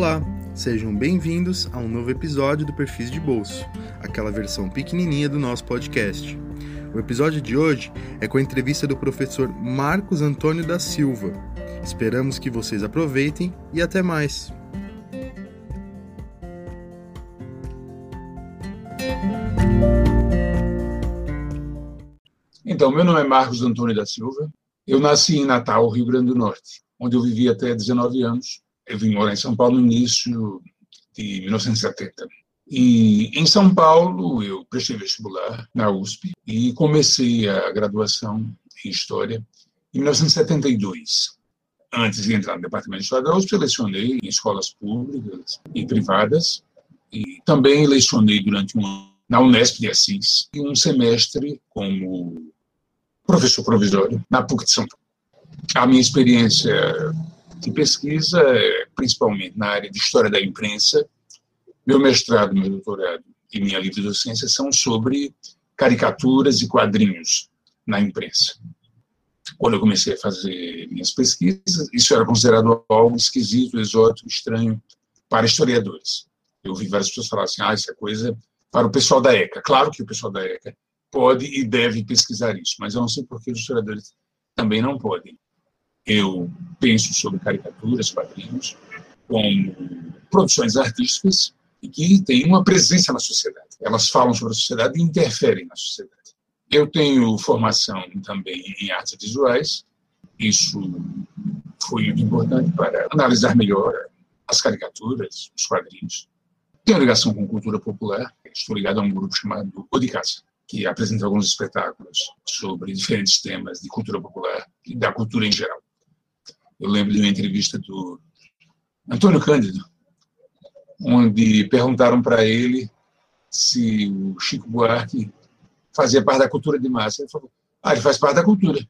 Olá, sejam bem-vindos a um novo episódio do Perfis de Bolso, aquela versão pequenininha do nosso podcast. O episódio de hoje é com a entrevista do professor Marcos Antônio da Silva. Esperamos que vocês aproveitem e até mais. Então, meu nome é Marcos Antônio da Silva. Eu nasci em Natal, Rio Grande do Norte, onde eu vivi até 19 anos eu vim morar em São Paulo no início de 1970. E em São Paulo eu prestei vestibular na USP e comecei a graduação em História em 1972. Antes de entrar no Departamento de História da USP, eu lecionei em escolas públicas e privadas e também lecionei durante um ano na Unesp de Assis e um semestre como professor provisório na PUC de São Paulo. A minha experiência de pesquisa, principalmente na área de história da imprensa. Meu mestrado, meu doutorado e minha livre docência são sobre caricaturas e quadrinhos na imprensa. Quando eu comecei a fazer minhas pesquisas, isso era considerado algo esquisito, exótico, estranho para historiadores. Eu ouvi várias pessoas falar assim: ah, isso é coisa para o pessoal da ECA. Claro que o pessoal da ECA pode e deve pesquisar isso, mas eu não sei por que os historiadores também não podem eu penso sobre caricaturas, quadrinhos, como produções artísticas e que têm uma presença na sociedade. Elas falam sobre a sociedade e interferem na sociedade. Eu tenho formação também em artes visuais, isso foi importante para analisar melhor as caricaturas, os quadrinhos. Tenho ligação com cultura popular, estou ligado a um grupo chamado O de Casa, que apresenta alguns espetáculos sobre diferentes temas de cultura popular e da cultura em geral. Eu lembro de uma entrevista do Antônio Cândido, onde perguntaram para ele se o Chico Buarque fazia parte da cultura de massa. Ele falou: ah, ele faz parte da cultura.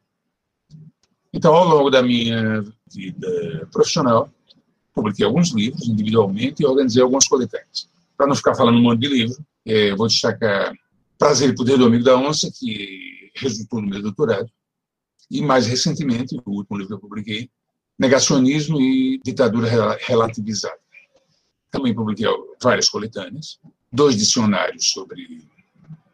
Então, ao longo da minha vida profissional, publiquei alguns livros individualmente e organizei algumas coletâneas. Para não ficar falando um monte de livro, é, vou destacar Prazer e Poder do Amigo da Onça, que resultou no meu doutorado, e mais recentemente, o último livro que eu publiquei, Negacionismo e Ditadura Relativizada. Também publiquei várias coletâneas, dois dicionários sobre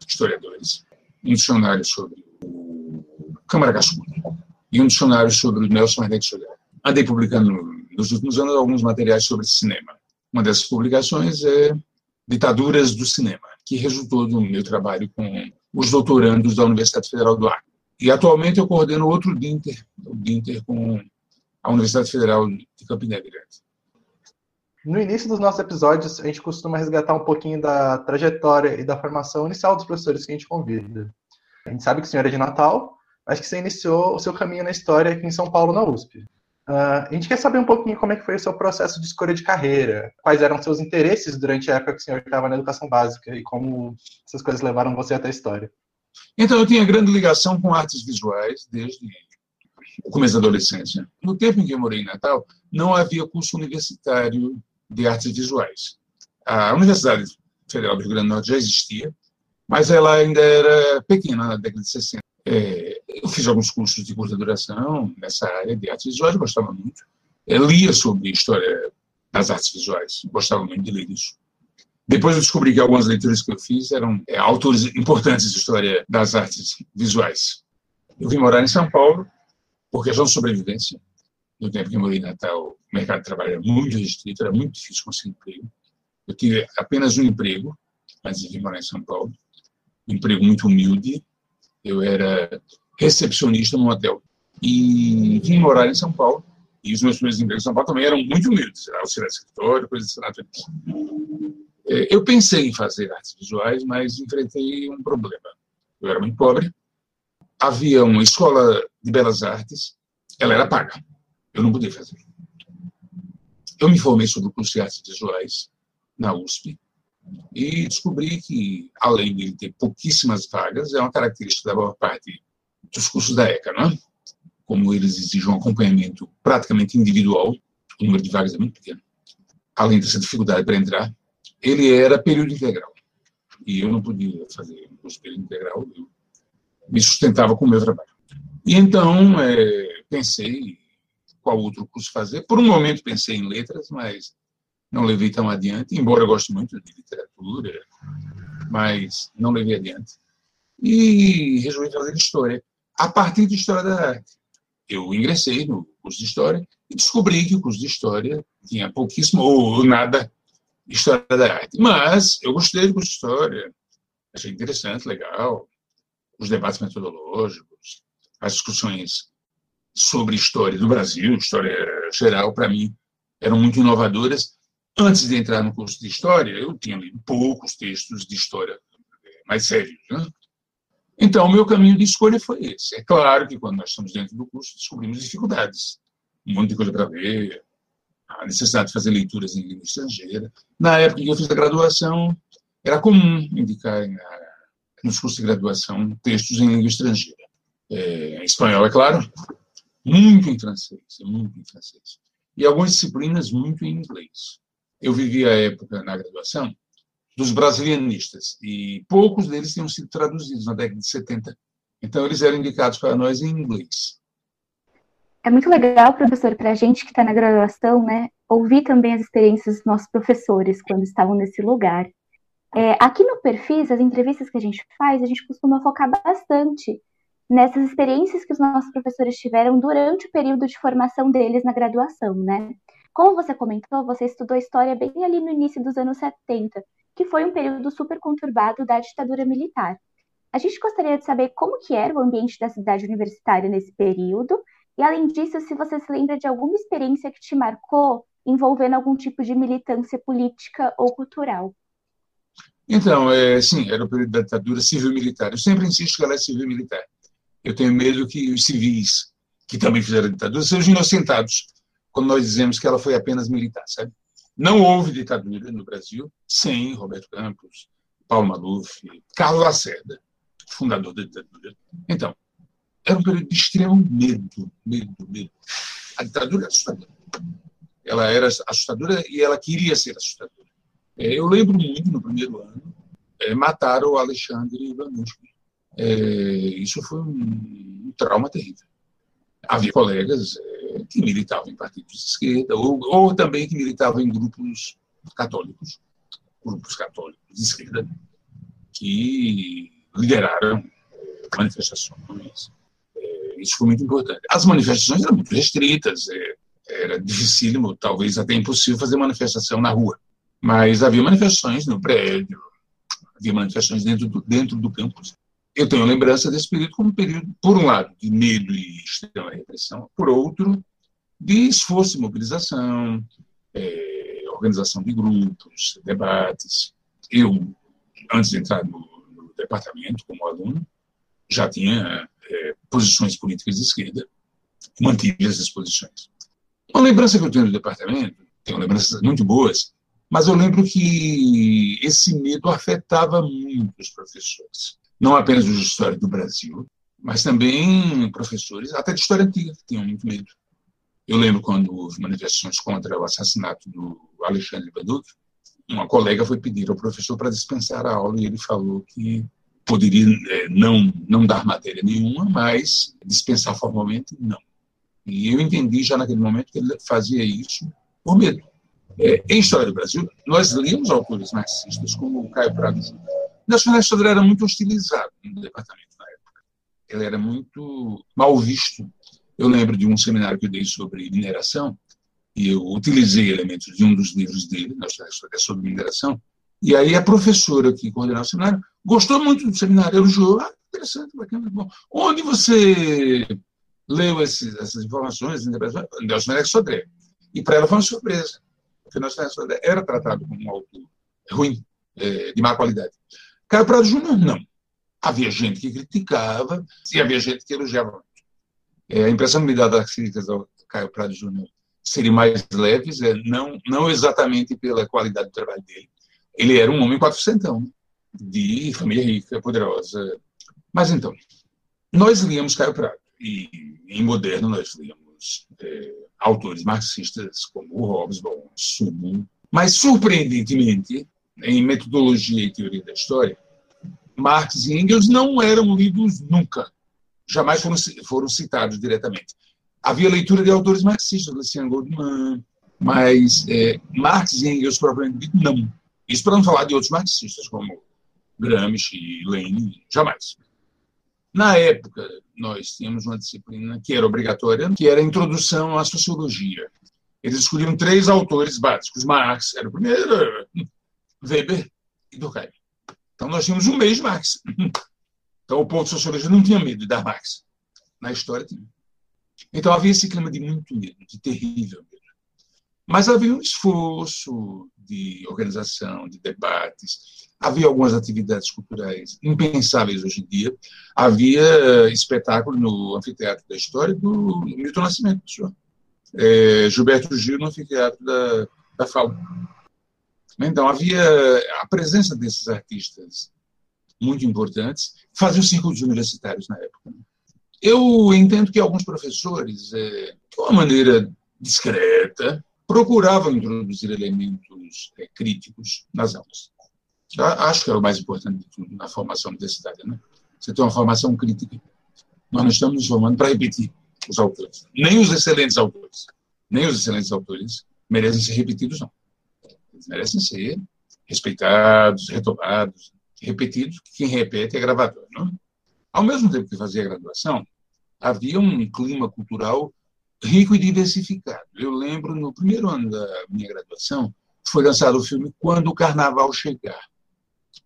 historiadores, um dicionário sobre o Câmara Cascudo e um dicionário sobre o Nelson Soler. Andei publicando nos últimos anos alguns materiais sobre cinema. Uma dessas publicações é Ditaduras do Cinema, que resultou do meu trabalho com os doutorandos da Universidade Federal do Acre. E atualmente eu coordeno outro DINTER, o DINTER com a Universidade Federal de Campina Grande. No início dos nossos episódios, a gente costuma resgatar um pouquinho da trajetória e da formação inicial dos professores que a gente convida. A gente sabe que o senhor é de Natal, mas que você iniciou o seu caminho na história aqui em São Paulo, na USP. Uh, a gente quer saber um pouquinho como é que foi o seu processo de escolha de carreira, quais eram seus interesses durante a época que o senhor estava na educação básica e como essas coisas levaram você até a história. Então, eu tinha grande ligação com artes visuais desde o começo da adolescência. No tempo em que eu morei em Natal, não havia curso universitário de artes visuais. A Universidade Federal do Rio Grande do Norte já existia, mas ela ainda era pequena na década de 60. É, eu fiz alguns cursos de curta duração nessa área de artes visuais, gostava muito. Eu lia sobre história das artes visuais, gostava muito de ler isso. Depois eu descobri que algumas leituras que eu fiz eram é, autores importantes de história das artes visuais. Eu vim morar em São Paulo por questão de sobrevivência. No tempo que eu morei em Natal, o mercado de trabalho era muito restrito, era muito difícil conseguir emprego. Eu tive apenas um emprego antes de morar em São Paulo, um emprego muito humilde. Eu era recepcionista num hotel. E vim morar em São Paulo, e os meus primeiros empregos em São Paulo também eram muito humildes, auxiliar de escritório, coisas dessa natureza. É, eu pensei em fazer artes visuais, mas enfrentei um problema. Eu era muito pobre, havia uma escola de belas artes, ela era paga. Eu não podia fazer. Eu me formei sobre o curso de artes visuais na USP e descobri que, além de ter pouquíssimas vagas, é uma característica da maior parte dos cursos da ECA, é? Como eles exigem um acompanhamento praticamente individual, o número de vagas é muito pequeno, além dessa dificuldade para entrar, ele era período integral. E eu não podia fazer um curso período integral, eu me sustentava com o meu trabalho. E então é, pensei qual outro curso fazer. Por um momento pensei em letras, mas não levei tão adiante, embora eu goste muito de literatura, mas não levei adiante. E resolvi fazer história, a partir de história da arte. Eu ingressei no curso de história e descobri que o curso de história tinha pouquíssimo ou nada de história da arte. Mas eu gostei do curso de história, achei interessante, legal, os debates metodológicos, as discussões sobre história do Brasil, história geral, para mim, eram muito inovadoras. Antes de entrar no curso de história, eu tinha lido poucos textos de história mais sérios. Né? Então, o meu caminho de escolha foi esse. É claro que quando nós estamos dentro do curso, descobrimos dificuldades. Um monte de coisa para ver, a necessidade de fazer leituras em língua estrangeira. Na época que eu fiz a graduação, era comum indicar nos cursos de graduação textos em língua estrangeira. É, em espanhol, é claro, muito em francês, muito em francês. E algumas disciplinas muito em inglês. Eu vivi a época na graduação dos brasilianistas e poucos deles tinham sido traduzidos na década de 70. Então eles eram indicados para nós em inglês. É muito legal, professor, para a gente que está na graduação, né, ouvir também as experiências dos nossos professores quando estavam nesse lugar. É, aqui no Perfis, as entrevistas que a gente faz, a gente costuma focar bastante nessas experiências que os nossos professores tiveram durante o período de formação deles na graduação, né? Como você comentou, você estudou história bem ali no início dos anos 70, que foi um período super conturbado da ditadura militar. A gente gostaria de saber como que era o ambiente da cidade universitária nesse período, e além disso, se você se lembra de alguma experiência que te marcou envolvendo algum tipo de militância política ou cultural. Então, é, sim, era o período da ditadura civil-militar. Eu sempre insisto que ela é civil-militar. Eu tenho medo que os civis, que também fizeram a ditadura, sejam inocentados quando nós dizemos que ela foi apenas militar, sabe? Não houve ditadura no Brasil sem Roberto Campos, Paulo Maluf, Carlos Lacerda, fundador da ditadura. Então, era um período de extremo medo, medo, medo. A ditadura é assustadora. Ela era assustadora e ela queria ser assustadora. É, eu lembro muito, no primeiro ano, é, mataram o Alexandre Vanucci, é, isso foi um, um, trauma terrível. Havia colegas é, que militavam em partidos de esquerda, ou, ou também que militavam em grupos católicos, grupos católicos de esquerda, que lideraram manifestações. É, isso foi muito importante. As manifestações eram muito restritas, é, era dificílimo, talvez até impossível, fazer manifestação na rua. Mas havia manifestações no prédio, havia manifestações dentro do, dentro do campus eu tenho lembrança desse período como um período, por um lado, de medo e extrema repressão, por outro, de esforço e mobilização, é, organização de grupos, debates. Eu, antes de entrar no, no departamento como aluno, já tinha é, posições políticas de esquerda, mantive essas posições. Uma lembrança que eu tenho do departamento, tenho lembranças muito boas, mas eu lembro que esse medo afetava muito os professores não apenas os de história do Brasil, mas também professores, até de história antiga, que tinham muito medo. Eu lembro quando houve manifestações contra o assassinato do Alexandre Baduc, uma colega foi pedir ao professor para dispensar a aula e ele falou que poderia é, não, não dar matéria nenhuma, mas dispensar formalmente, não. E eu entendi já naquele momento que ele fazia isso por medo. É, em História do Brasil, nós lemos autores marxistas como o Caio Prado Júnior, Nelson Nestor era muito hostilizado no departamento na época. Ele era muito mal visto. Eu lembro de um seminário que eu dei sobre mineração, e eu utilizei elementos de um dos livros dele, Nelson é sobre mineração, e aí a professora que coordenava o seminário gostou muito do seminário, elogiou, ah, interessante, bacana, bom. Onde você leu esses, essas informações? Nelson Neves Sodré. E para ela foi uma surpresa, Neves Sodré era tratado como um autor ruim, é, de má qualidade. Caio Prado Júnior, não. Havia gente que criticava e havia gente que elogiava. É, a impressão que me dá das críticas ao Caio Prado Júnior serem mais leves, é, não, não exatamente pela qualidade do trabalho dele. Ele era um homem quatrocentão, de família rica, poderosa. Mas então, nós líamos Caio Prado, e em moderno nós líamos é, autores marxistas como o Hobsbawm, Sumo, mas surpreendentemente em metodologia e teoria da história, Marx e Engels não eram lidos nunca. Jamais foram, foram citados diretamente. Havia leitura de autores marxistas, Luciano Goldman, Mas é, Marx e Engels, propriamente dito, não. Isso para não falar de outros marxistas, como Gramsci Lenin, jamais. Na época, nós tínhamos uma disciplina que era obrigatória, que era a introdução à sociologia. Eles escolhiam três autores básicos. Marx era o primeiro, Weber e Durkheim. Então, nós tínhamos um mês de Marx. Então, o povo de sociologia não tinha medo de dar Marx. Na história, tinha. Então, havia esse clima de muito medo, de terrível medo. Mas havia um esforço de organização, de debates, havia algumas atividades culturais impensáveis hoje em dia. Havia eh, espetáculo no Anfiteatro da História do Milton Nascimento, senhor. É, Gilberto Gil no Anfiteatro da, da FAO. Então, havia a presença desses artistas muito importantes, faziam círculos universitários na época. Eu entendo que alguns professores, é, de uma maneira discreta, procuravam introduzir elementos é, críticos nas aulas. Acho que é o mais importante de tudo na formação universitária. Né? Você tem uma formação crítica. Nós não estamos nos formando para repetir os autores. Nem os excelentes autores. Nem os excelentes autores merecem ser repetidos, não. Eles merecem ser respeitados, retomados, repetidos. Quem repete é gravador. Não? Ao mesmo tempo que fazia a graduação, havia um clima cultural rico e diversificado. Eu lembro, no primeiro ano da minha graduação, foi lançado o filme Quando o Carnaval Chegar,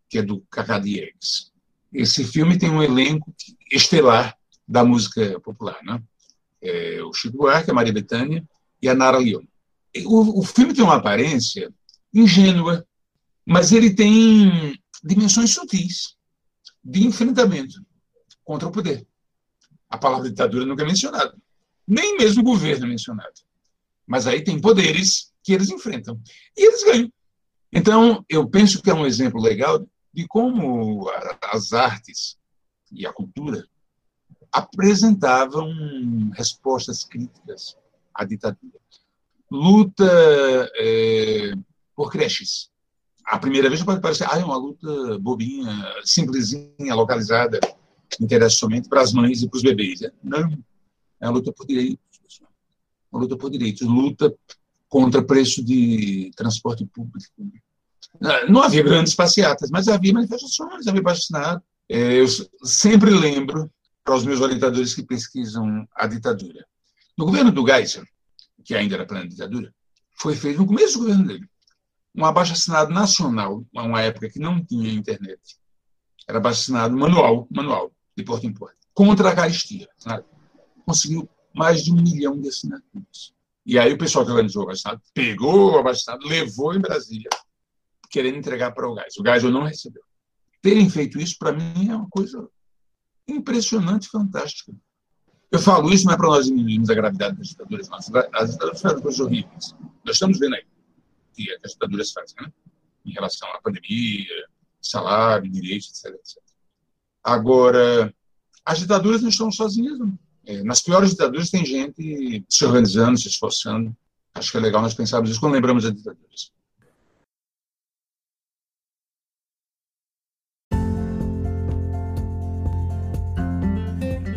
que é do Cacá Diegues. Esse filme tem um elenco estelar da música popular, né? É o Chico Buarque, a Maria Bethânia e a Nara Leone. O, o filme tem uma aparência ingênua, mas ele tem dimensões sutis de enfrentamento contra o poder. A palavra ditadura nunca é mencionada. Nem mesmo o governo é mencionado. Mas aí tem poderes que eles enfrentam. E eles ganham. Então, eu penso que é um exemplo legal de como as artes e a cultura apresentavam respostas críticas à ditadura. Luta é, por creches. A primeira vez pode parecer ah, é uma luta bobinha, simplesinha, localizada, interessa somente para as mães e para os bebês. Né? Não, é uma luta por direitos. Uma luta por direitos. Luta contra preço de transporte público. Não havia grandes passeatas, mas havia manifestações, havia baixinado. É, eu sempre lembro para os meus orientadores que pesquisam a ditadura. No governo do Geisel, que ainda era plena ditadura, foi feito no começo do governo dele um abaixo-assinado nacional, uma época que não tinha internet. Era abaixo-assinado manual, manual, de porta em porta, contra a caristia. Conseguiu mais de um milhão de assinaturas. E aí o pessoal que organizou o abaixo pegou o abaixo levou em Brasília, querendo entregar para o gás. O gás eu não recebeu. Terem feito isso, para mim, é uma coisa impressionante, fantástica. Eu falo isso não é para nós diminuirmos a gravidade das ditaduras, não. As ditaduras fizeram coisas horríveis. Nós estamos vendo aí que as ditaduras fazem, né? em relação à pandemia, salário, direitos, etc, etc. Agora, as ditaduras não estão sozinhas, não. É, nas piores ditaduras tem gente se organizando, se esforçando. Acho que é legal nós pensarmos isso quando lembramos das ditaduras.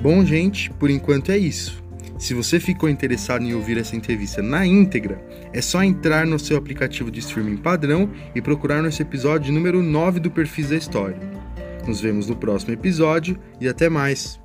Bom, gente, por enquanto é isso. Se você ficou interessado em ouvir essa entrevista na íntegra, é só entrar no seu aplicativo de streaming padrão e procurar nosso episódio número 9 do Perfis da História. Nos vemos no próximo episódio e até mais!